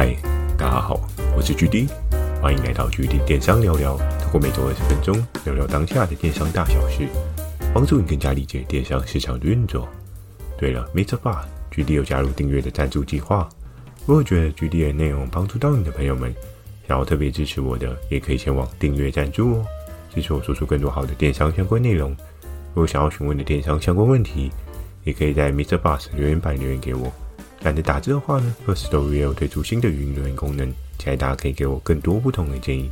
嗨，大家好，我是 GD，欢迎来到 GD 电商聊聊。通过每周二十分钟聊聊当下的电商大小事，帮助你更加理解电商市场的运作。对了，MixerBox，GD 有加入订阅的赞助计划。如果觉得 GD 的内容帮助到你的朋友们，想要特别支持我的，也可以前往订阅赞助哦，支持我做出更多好的电商相关内容。如果想要询问的电商相关问题，也可以在 Mr. Boss 留言板留言给我。懒得打字的话呢，Firstory 也有推出新的语音留言功能，期待大家可以给我更多不同的建议。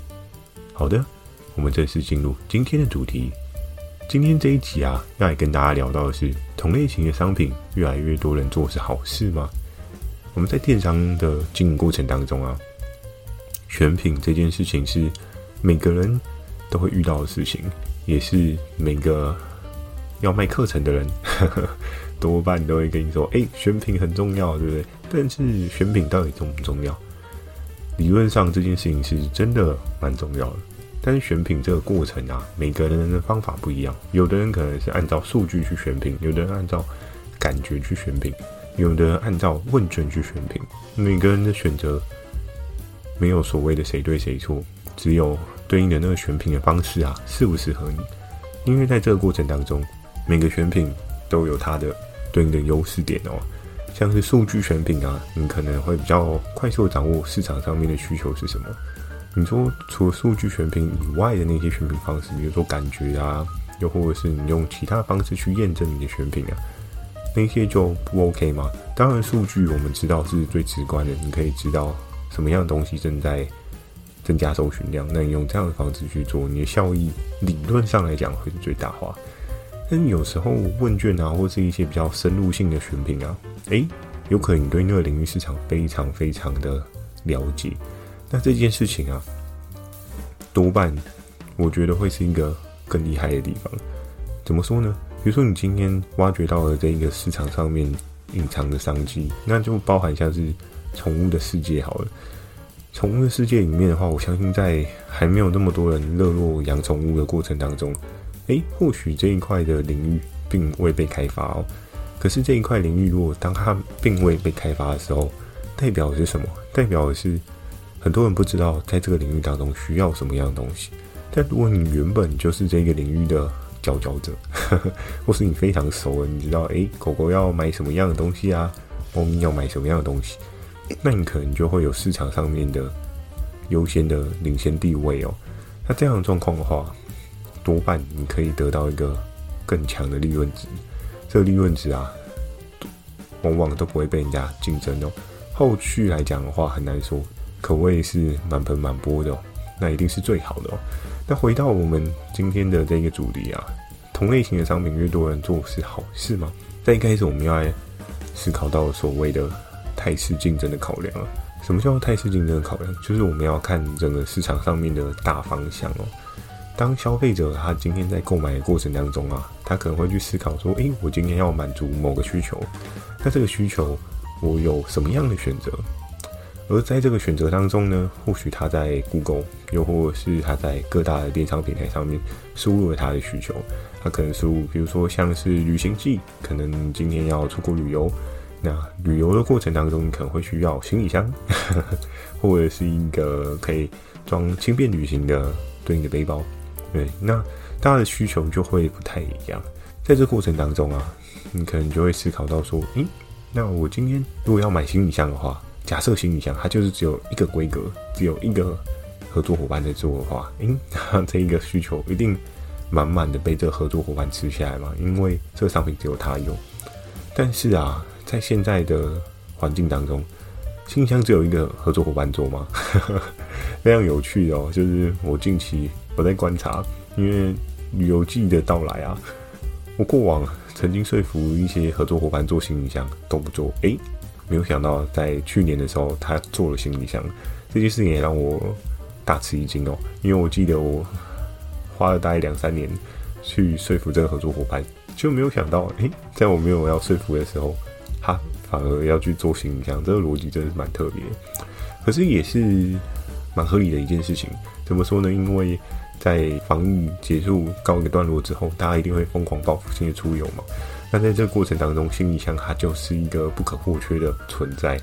好的，我们正式进入今天的主题。今天这一集啊，要来跟大家聊到的是，同类型的商品越来越多人做是好事吗？我们在电商的经营过程当中啊，选品这件事情是每个人都会遇到的事情，也是每个要卖课程的人。多半都会跟你说：“哎、选品很重要，对不对？”但是选品到底重不重要？理论上这件事情是真的蛮重要的。但是选品这个过程啊，每个人的方法不一样。有的人可能是按照数据去选品，有的人按照感觉去选品，有的人按照问卷去选品。每个人的选择没有所谓的谁对谁错，只有对应的那个选品的方式啊，适不适合你？因为在这个过程当中，每个选品都有它的。对应的优势点哦，像是数据选品啊，你可能会比较快速的掌握市场上面的需求是什么。你说除了数据选品以外的那些选品方式，比如说感觉啊，又或者是你用其他方式去验证你的选品啊，那些就不 OK 吗？当然，数据我们知道是最直观的，你可以知道什么样的东西正在增加搜寻量，那你用这样的方式去做，你的效益理论上来讲会是最大化。但有时候问卷啊，或是一些比较深入性的选品啊，诶，有可能你对那个领域市场非常非常的了解。那这件事情啊，多半我觉得会是一个更厉害的地方。怎么说呢？比如说你今天挖掘到了这一个市场上面隐藏的商机，那就包含像是宠物的世界好了。宠物的世界里面的话，我相信在还没有那么多人热络养宠物的过程当中。诶，或许这一块的领域并未被开发哦。可是这一块领域，如果当它并未被开发的时候，代表的是什么？代表的是很多人不知道在这个领域当中需要什么样的东西。但如果你原本就是这个领域的佼佼者，呵呵，或是你非常熟了，你知道，诶，狗狗要买什么样的东西啊？猫咪要买什么样的东西？那你可能就会有市场上面的优先的领先地位哦。那这样的状况的话，多半你可以得到一个更强的利润值，这个利润值啊，往往都不会被人家竞争哦。后续来讲的话，很难说，可谓是满盆满钵的哦，那一定是最好的哦。那回到我们今天的这个主题啊，同类型的商品越多人做是好事吗？在一开始我们要来思考到所谓的态势竞争的考量啊。什么叫态势竞争的考量？就是我们要看整个市场上面的大方向哦。当消费者他今天在购买的过程当中啊，他可能会去思考说：“诶，我今天要满足某个需求，那这个需求我有什么样的选择？而在这个选择当中呢，或许他在 Google，又或是他在各大的电商平台上面输入了他的需求，他可能输入，比如说像是旅行季，可能今天要出国旅游，那旅游的过程当中，你可能会需要行李箱，呵呵，或者是一个可以装轻便旅行的对应的背包。”对，那大家的需求就会不太一样。在这过程当中啊，你可能就会思考到说，诶，那我今天如果要买行李箱的话，假设行李箱它就是只有一个规格，只有一个合作伙伴在做的话，诶，那这一个需求一定满满的被这个合作伙伴吃下来嘛，因为这个商品只有他有。但是啊，在现在的环境当中，行李箱只有一个合作伙伴做吗？非常有趣哦，就是我近期。我在观察，因为旅游季的到来啊，我过往曾经说服一些合作伙伴做行李箱都不做，诶，没有想到在去年的时候他做了行李箱，这件事情也让我大吃一惊哦，因为我记得我花了大概两三年去说服这个合作伙伴，就没有想到，诶，在我没有要说服的时候，他反而要去做行李箱，这个逻辑真的是蛮特别，可是也是蛮合理的一件事情，怎么说呢？因为在防疫结束告一个段落之后，大家一定会疯狂报复性的出游嘛。那在这个过程当中，行李箱它就是一个不可或缺的存在。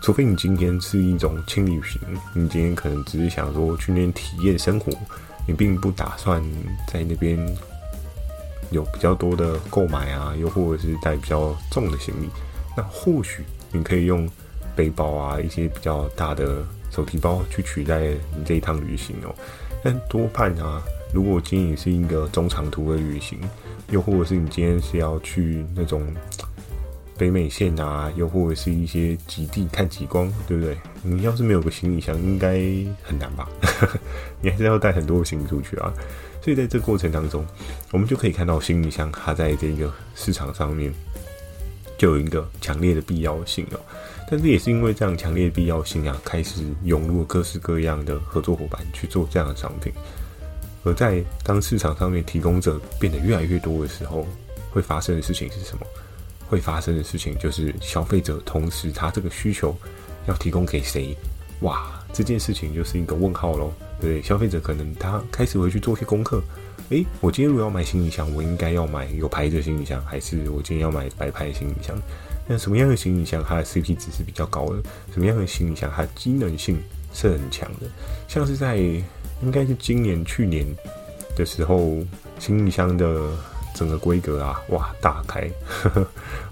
除非你今天是一种轻旅行，你今天可能只是想说去那边体验生活，你并不打算在那边有比较多的购买啊，又或者是带比较重的行李，那或许你可以用背包啊，一些比较大的手提包去取代你这一趟旅行哦。但 多半啊，如果今天是一个中长途的旅行，又或者是你今天是要去那种。北美线啊，又或者是一些极地看极光，对不对？你要是没有个行李箱，应该很难吧？你还是要带很多行李出去啊。所以在这个过程当中，我们就可以看到行李箱它在这个市场上面就有一个强烈的必要性哦。但是也是因为这样强烈的必要性啊，开始涌入各式各样的合作伙伴去做这样的商品。而在当市场上面提供者变得越来越多的时候，会发生的事情是什么？会发生的事情就是消费者同时他这个需求要提供给谁？哇，这件事情就是一个问号喽。对，消费者可能他开始会去做些功课。诶，我今天如果要买行李箱，我应该要买有牌子的行李箱，还是我今天要买白牌行李箱？那什么样的行李箱它的 CP 值是比较高的？什么样的行李箱它的机能性是很强的？像是在应该是今年、去年的时候，行李箱的。整个规格啊，哇，大开！呵呵，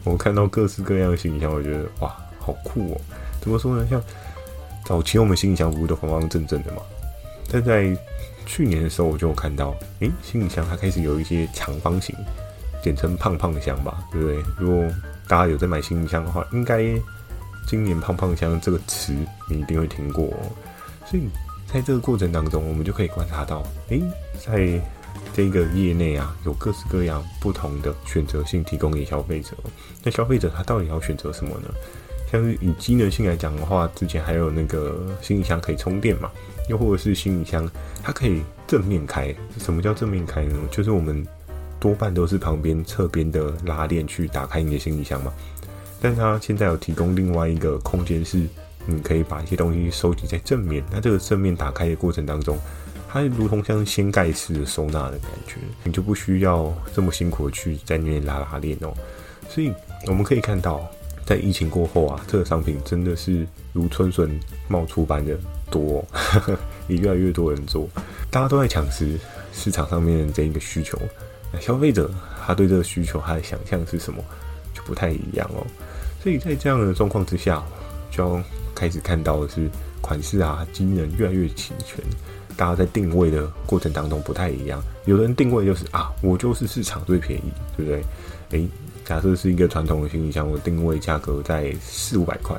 我看到各式各样的行李箱，我觉得哇，好酷哦！怎么说呢？像早期我们行李箱不是都方方正正的嘛？但在去年的时候，我就有看到，诶，行李箱它开始有一些长方形，简称“胖胖箱”吧，对不对？如果大家有在买行李箱的话，应该今年“胖胖箱”这个词你一定会听过哦。所以在这个过程当中，我们就可以观察到，诶，在这个业内啊，有各式各样不同的选择性提供给消费者。那消费者他到底要选择什么呢？像是以机能性来讲的话，之前还有那个行李箱可以充电嘛，又或者是行李箱它可以正面开。什么叫正面开呢？就是我们多半都是旁边侧边的拉链去打开你的行李箱嘛。但它现在有提供另外一个空间，是你可以把一些东西收集在正面。那这个正面打开的过程当中，它如同像掀盖式的收纳的感觉，你就不需要这么辛苦的去在那边拉拉链哦。所以我们可以看到，在疫情过后啊，这个商品真的是如春笋冒出般的多，也越来越多人做，大家都在抢食市场上面的这一个需求。那消费者他对这个需求他的想象是什么，就不太一样哦。所以在这样的状况之下，就要开始看到的是款式啊，机能越来越齐全。大家在定位的过程当中不太一样，有的人定位就是啊，我就是市场最便宜，对不对？诶，假设是一个传统的行李箱，我定位价格在四五百块，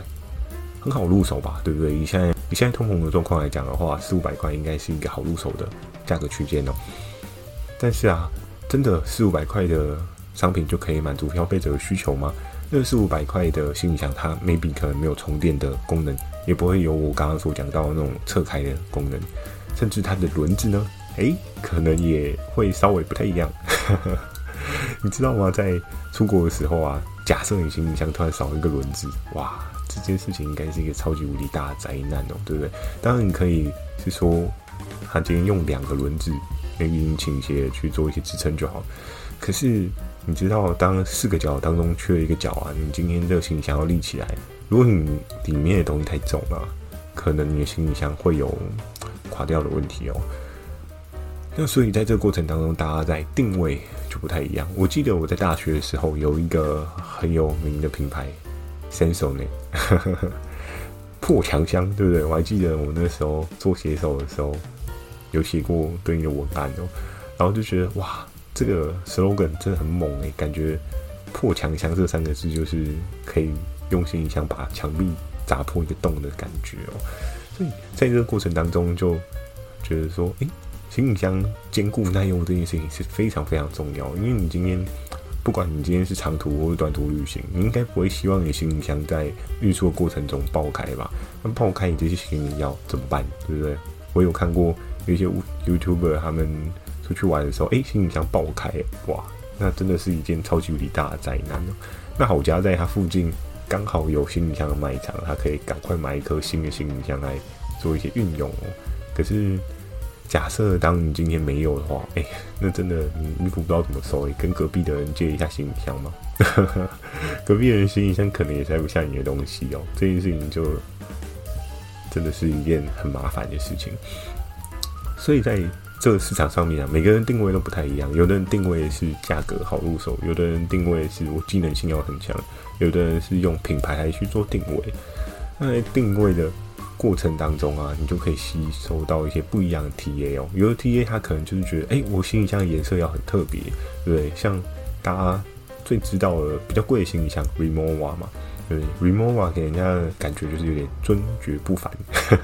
很好入手吧，对不对？以现在以现在通膨的状况来讲的话，四五百块应该是一个好入手的价格区间哦。但是啊，真的四五百块的商品就可以满足消费者的需求吗？那四五百块的行李箱，它 maybe 可能没有充电的功能，也不会有我刚刚所讲到的那种侧开的功能。甚至它的轮子呢，诶，可能也会稍微不太一样。你知道吗？在出国的时候啊，假设你行李箱突然少了一个轮子，哇，这件事情应该是一个超级无敌大的灾难哦，对不对？当然，你可以是说，他今天用两个轮子给你倾斜去做一些支撑就好。可是你知道，当四个角当中缺了一个角啊，你今天这个行李箱要立起来，如果你里面的东西太重了，可能你的行李箱会有。垮掉的问题哦，那所以在这个过程当中，大家在定位就不太一样。我记得我在大学的时候有一个很有名的品牌 s e n s o n e 破墙箱，对不对？我还记得我那时候做写手的时候有写过对应的文案哦，然后就觉得哇，这个 slogan 真的很猛诶，感觉破墙箱这三个字就是可以用行李箱把墙壁砸破一个洞的感觉哦。所以在这个过程当中，就觉得说，诶、行李箱坚固耐用这件事情是非常非常重要。因为你今天，不管你今天是长途或者短途旅行，你应该不会希望你行李箱在运输的过程中爆开吧？那爆开，你这些行李要怎么办？对不对？我有看过有一些 YouTuber 他们出去玩的时候，诶、行李箱爆开，哇，那真的是一件超级无敌大的灾难哦。那好家在他附近。刚好有行李箱的卖场，他可以赶快买一颗新的行李箱来做一些运用哦。可是假设当你今天没有的话，哎、那真的你衣服不知道怎么收，哎，跟隔壁的人借一下行李箱吗。隔壁人行李箱可能也塞不下你的东西哦。这件事情就真的是一件很麻烦的事情。所以在这个市场上面啊，每个人定位都不太一样。有的人定位是价格好入手，有的人定位是我技能性要很强，有的人是用品牌来去做定位。那定位的。过程当中啊，你就可以吸收到一些不一样的 TA 哦。有的 TA 他可能就是觉得，哎、我行李箱的颜色要很特别，对不对？像大家最知道的比较贵的行李箱，Remova 嘛，对不对？Remova 给人家的感觉就是有点尊爵不凡，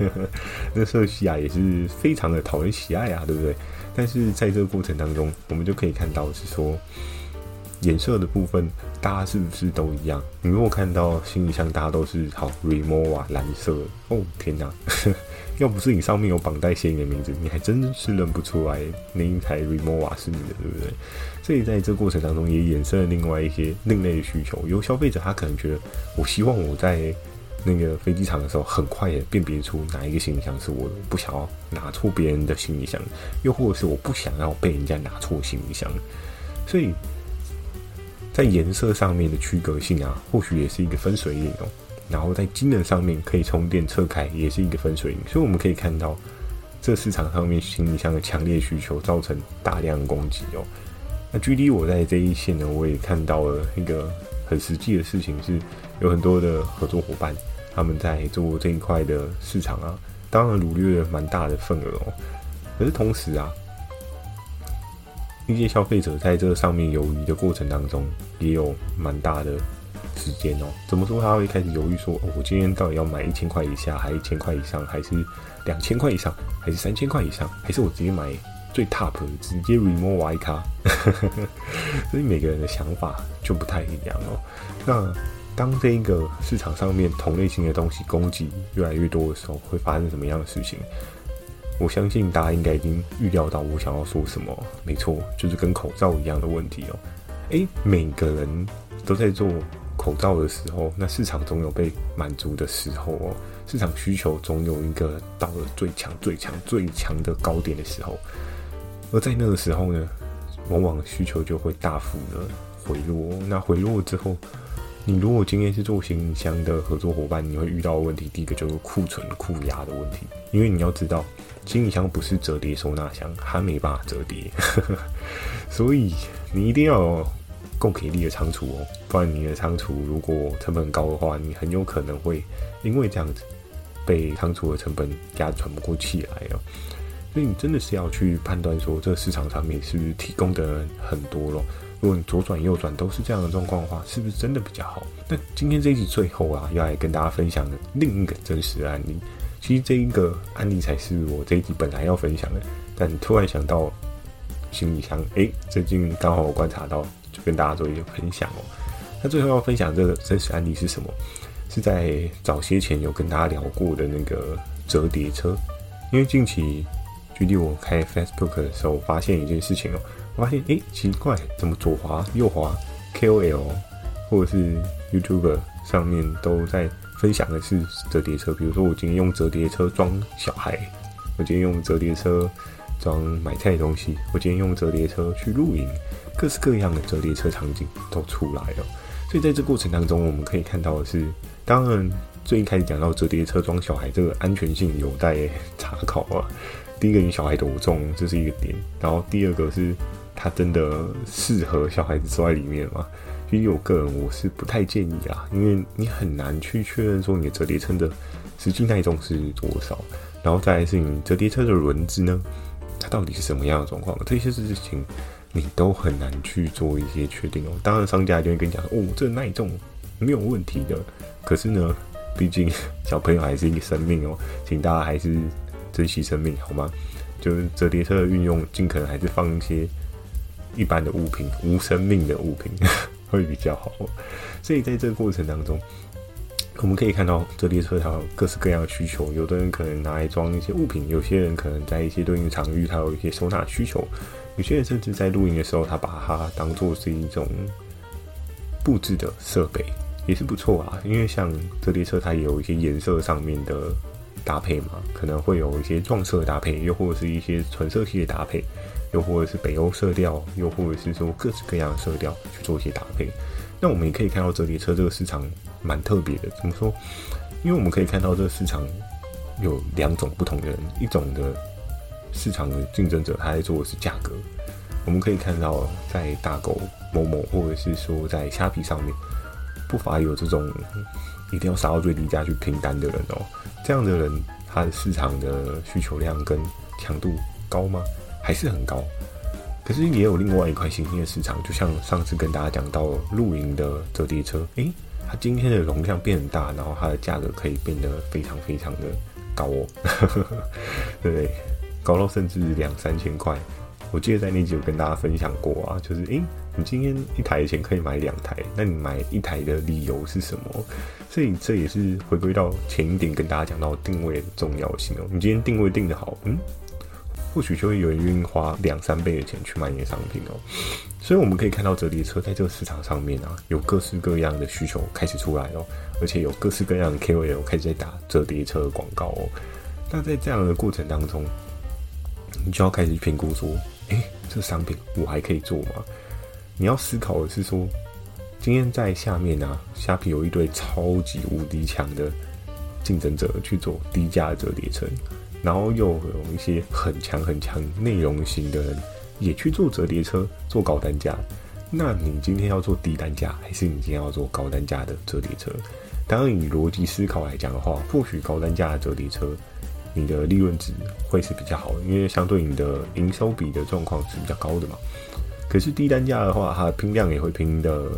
那色系啊也是非常的讨人喜爱啊，对不对？但是在这个过程当中，我们就可以看到是说。颜色的部分，大家是不是都一样？你如果看到行李箱，大家都是好 Rimowa 蓝色，哦天哪！要不是你上面有绑带写你的名字，你还真是认不出来那一台 Rimowa 是你的，对不对？所以在这过程当中，也衍生了另外一些另类的需求。有消费者他可能觉得，我希望我在那个飞机场的时候，很快的辨别出哪一个行李箱是我的，不想要拿错别人的行李箱，又或者是我不想要被人家拿错行李箱，所以。在颜色上面的区隔性啊，或许也是一个分水岭哦。然后在机能上面可以充电侧开，也是一个分水岭。所以我们可以看到，这市场上面行李箱的强烈需求造成大量供给哦。那 GD 我在这一线呢，我也看到了一个很实际的事情，是有很多的合作伙伴他们在做这一块的市场啊，当然掳掠了蛮大的份额哦。可是同时啊。一些消费者在这上面犹豫的过程当中，也有蛮大的时间哦。怎么说？他会开始犹豫说：“哦，我今天到底要买一千块以下，还一千块以上，还是两千块以上，还是三千块以上，还是我直接买最 top，直接 Rimowa 一卡？” 所以每个人的想法就不太一样哦。那当这一个市场上面同类型的东西供给越来越多的时候，会发生什么样的事情？我相信大家应该已经预料到我想要说什么，没错，就是跟口罩一样的问题哦。诶，每个人都在做口罩的时候，那市场总有被满足的时候哦。市场需求总有一个到了最强、最强、最强的高点的时候，而在那个时候呢，往往需求就会大幅的回落。那回落之后，你如果今天是做行李箱的合作伙伴，你会遇到的问题，第一个就是库存库压的问题，因为你要知道。行李箱不是折叠收纳箱，它没办法折叠，所以你一定要够给力的仓储哦，不然你的仓储如果成本高的话，你很有可能会因为这样子被仓储的成本压喘不过气来哦。所以你真的是要去判断说，这个市场上面是不是提供的很多咯？如果你左转右转都是这样的状况的话，是不是真的比较好？那今天这一集最后啊，要来跟大家分享的另一个真实案例。其实这一个案例才是我这一集本来要分享的，但突然想到行李箱，诶，最近刚好我观察到，就跟大家做一个分享哦。那最后要分享这个真实案例是什么？是在早些前有跟大家聊过的那个折叠车，因为近期距离我开 Facebook 的时候，发现一件事情哦，我发现诶，奇怪，怎么左滑右滑 KOL 或者是 YouTuber 上面都在。分享的是折叠车，比如说我今天用折叠车装小孩，我今天用折叠车装买菜的东西，我今天用折叠车去露营，各式各样的折叠车场景都出来了。所以在这过程当中，我们可以看到的是，当然最一开始讲到折叠车装小孩这个安全性有待查考啊。第一个，你小孩多重，这是一个点；然后第二个是，它真的适合小孩子坐在里面吗？其实我个人我是不太建议啊，因为你很难去确认说你的折叠车的实际耐重是多少，然后再来是你折叠车的轮子呢，它到底是什么样的状况？这些事情你都很难去做一些确定哦。当然，商家就会跟你讲，哦，这耐重没有问题的。可是呢，毕竟小朋友还是一个生命哦，请大家还是珍惜生命好吗？就是折叠车的运用，尽可能还是放一些一般的物品，无生命的物品。会比较好，所以在这个过程当中，我们可以看到折叠车它有各式各样的需求。有的人可能拿来装一些物品，有些人可能在一些对应场域，它有一些收纳需求。有些人甚至在露营的时候，他把它当做是一种布置的设备，也是不错啊。因为像折叠车，它也有一些颜色上面的搭配嘛，可能会有一些撞色搭配，又或者是一些纯色系的搭配，又或者是北欧色调，又或者是说各式各样的色调去做一些搭配。那我们也可以看到折叠车这个市场蛮特别的，怎么说？因为我们可以看到这个市场有两种不同的人，一种的市场的竞争者，他在做的是价格。我们可以看到，在大狗某某，或者是说在虾皮上面，不乏有这种一定要杀到最低价去拼单的人哦。这样的人，他的市场的需求量跟强度高吗？还是很高。可是也有另外一块新兴的市场，就像上次跟大家讲到露营的折叠车，诶，它今天的容量变很大，然后它的价格可以变得非常非常的高哦，对不对？高到甚至两三千块。我记得在那集有跟大家分享过啊，就是诶，你今天一台的钱可以买两台，那你买一台的理由是什么？所以这也是回归到前一点跟大家讲到定位的重要性哦。你今天定位定得好，嗯，或许就会有人愿意花两三倍的钱去买你的商品哦。所以我们可以看到折叠车在这个市场上面啊，有各式各样的需求开始出来哦，而且有各式各样的 KOL 开始在打折叠车的广告哦。那在这样的过程当中，你就要开始评估说。诶、欸，这商品我还可以做吗？你要思考的是说，今天在下面啊，虾皮有一堆超级无敌强的竞争者去做低价折叠车，然后又有一些很强很强内容型的人也去做折叠车，做高单价。那你今天要做低单价，还是你今天要做高单价的折叠车？当然，以逻辑思考来讲的话，或许高单价的折叠车。你的利润值会是比较好，因为相对你的营收比的状况是比较高的嘛。可是低单价的话，它拼量也会拼得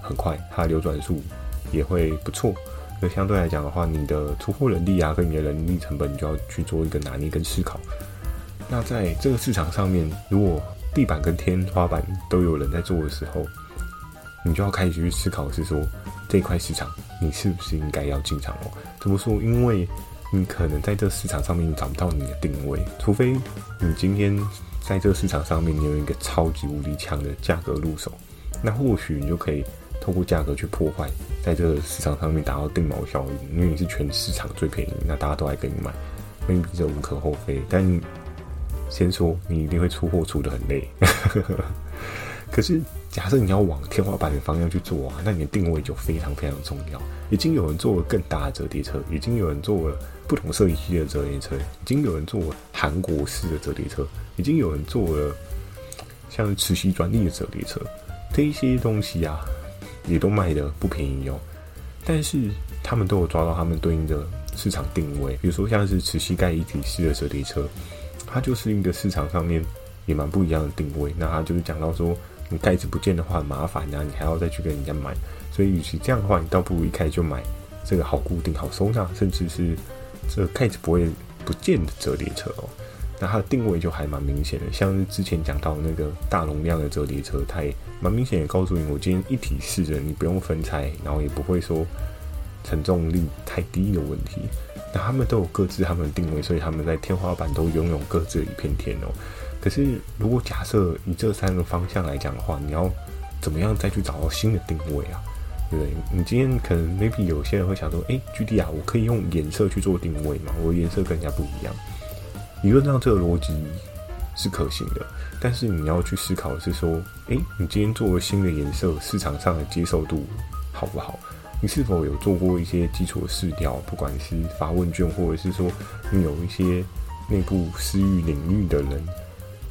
很快，它的流转数也会不错。那相对来讲的话，你的出货能力啊，跟你的人力成本，你就要去做一个拿捏跟思考。那在这个市场上面，如果地板跟天花板都有人在做的时候，你就要开始去思考，是说这块市场你是不是应该要进场哦？怎么说？因为你可能在这市场上面找不到你的定位，除非你今天在这个市场上面你有一个超级无敌强的价格入手，那或许你就可以透过价格去破坏，在这个市场上面达到定锚效应，因为你是全市场最便宜，那大家都来跟你买，那这无可厚非。但先说你一定会出货出得很累，可是。假设你要往天花板的方向去做啊，那你的定位就非常非常重要。已经有人做了更大的折叠车，已经有人做了不同设计的折叠车，已经有人做了韩国式的折叠车，已经有人做了像磁吸专利的折叠车，这一些东西啊，也都卖得不便宜哦。但是他们都有抓到他们对应的市场定位，比如说像是磁吸盖一体式的折叠车，它就是一个市场上面也蛮不一样的定位。那它就是讲到说。你盖子不见的话很麻烦啊，你还要再去跟人家买，所以与其这样的话，你倒不如一开始就买这个好固定、好收纳，甚至是这个盖子不会不见的折叠车哦。那它的定位就还蛮明显的，像是之前讲到那个大容量的折叠车，它也蛮明显的告诉你，我今天一体式的，你不用分拆，然后也不会说承重力太低的问题。那他们都有各自他们的定位，所以他们在天花板都拥有各自的一片天哦。可是，如果假设以这三个方向来讲的话，你要怎么样再去找到新的定位啊？对不对？你今天可能 maybe 有些人会想说，诶，GD 啊，我可以用颜色去做定位嘛？我的颜色跟人家不一样。理论上这个逻辑是可行的，但是你要去思考的是说，诶，你今天做了新的颜色，市场上的接受度好不好？你是否有做过一些基础的试调？不管是发问卷，或者是说你有一些内部私域领域的人。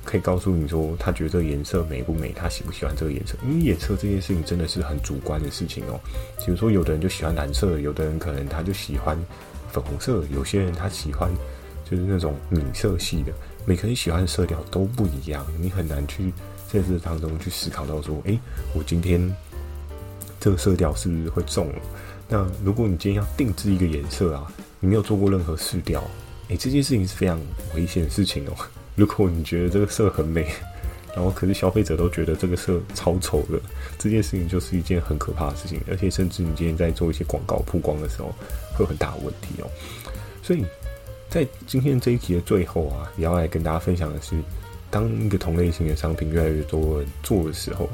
可以告诉你说，他觉得这个颜色美不美，他喜不喜欢这个颜色？因为颜色这件事情真的是很主观的事情哦。比如说，有的人就喜欢蓝色，有的人可能他就喜欢粉红色，有些人他喜欢就是那种米色系的。每个人喜欢的色调都不一样，你很难去在这当中去思考到说，诶，我今天这个色调是不是会中了？那如果你今天要定制一个颜色啊，你没有做过任何试调，诶，这件事情是非常危险的事情哦。如果你觉得这个色很美，然后可是消费者都觉得这个色超丑的，这件事情就是一件很可怕的事情，而且甚至你今天在做一些广告曝光的时候，会有很大的问题哦。所以在今天这一集的最后啊，也要来跟大家分享的是，当一个同类型的商品越来越多人做的时候，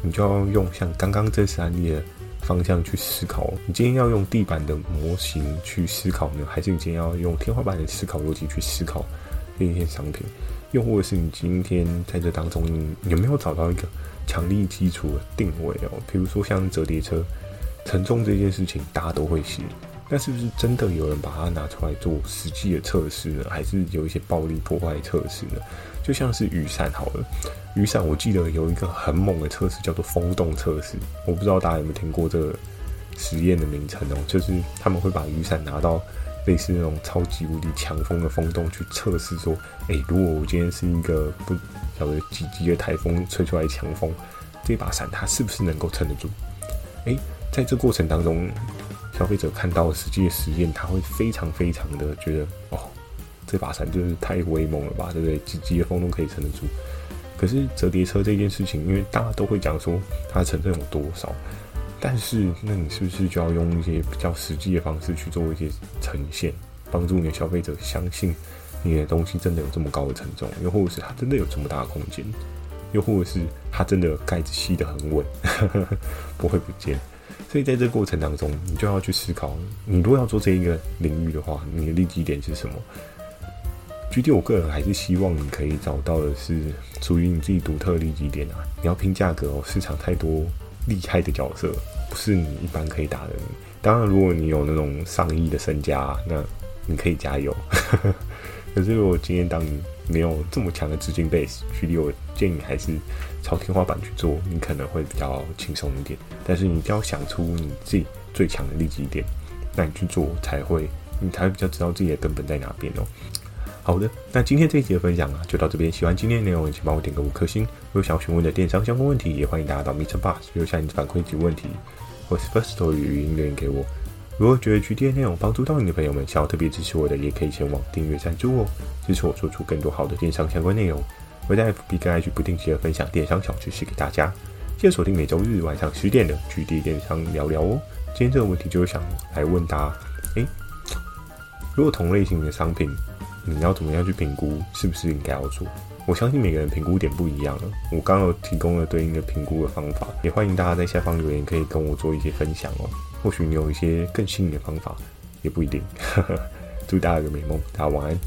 你就要用像刚刚这次案例的方向去思考。你今天要用地板的模型去思考呢，还是你今天要用天花板的思考逻辑去思考另一件商品？又或者是你今天在这当中，你有没有找到一个强力基础的定位哦？比如说像折叠车，承重这件事情大家都会写，那是不是真的有人把它拿出来做实际的测试呢？还是有一些暴力破坏测试呢？就像是雨伞好了，雨伞我记得有一个很猛的测试叫做风洞测试，我不知道大家有没有听过这个实验的名称哦，就是他们会把雨伞拿到。类似那种超级无敌强风的风洞去测试，说，哎、欸，如果我今天是一个不晓得几级的台风吹出来强风，这把伞它是不是能够撑得住？哎、欸，在这过程当中，消费者看到实际的实验，他会非常非常的觉得，哦，这把伞就是太威猛了吧，对不对？几级的风都可以撑得住。可是折叠车这件事情，因为大家都会讲说它承重有多少。但是，那你是不是就要用一些比较实际的方式去做一些呈现，帮助你的消费者相信你的东西真的有这么高的承重，又或者是它真的有这么大的空间，又或者是它真的盖子吸得很稳，不会不见。所以在这过程当中，你就要去思考，你如果要做这一个领域的话，你的利基点是什么？具体我个人还是希望你可以找到的是属于你自己独特的利基点啊！你要拼价格哦，市场太多。厉害的角色不是你一般可以打的。当然，如果你有那种上亿的身家，那你可以加油。可是，如果今天当你没有这么强的资金 base，举例，我建议还是朝天花板去做，你可能会比较轻松一点。但是，你一定要想出你自己最强的利基点，那你去做才会，你才会比较知道自己的根本在哪边哦。好的，那今天这一集的分享啊，就到这边。喜欢今天的内容，请帮我点个五颗星。如果想要询问的电商相关问题，也欢迎大家到 MixerBox 留下你的反馈及问题，或是 Firsto 语音留言给我。如果觉得 GD 的内容帮助到你的朋友们，想要特别支持我的，也可以前往订阅赞助哦，支持我做出更多好的电商相关内容。我在 FB 跟 IG 不定期的分享电商小知识给大家，记得锁定每周日晚上十点的 GD 电商聊聊哦。今天这个问题就是想来问答，诶，如果同类型的商品，你要怎么样去评估是不是应该要做？我相信每个人评估点不一样了。我刚刚有提供了对应的评估的方法，也欢迎大家在下方留言，可以跟我做一些分享哦。或许你有一些更新颖的方法，也不一定。祝大家有个美梦，大家晚安。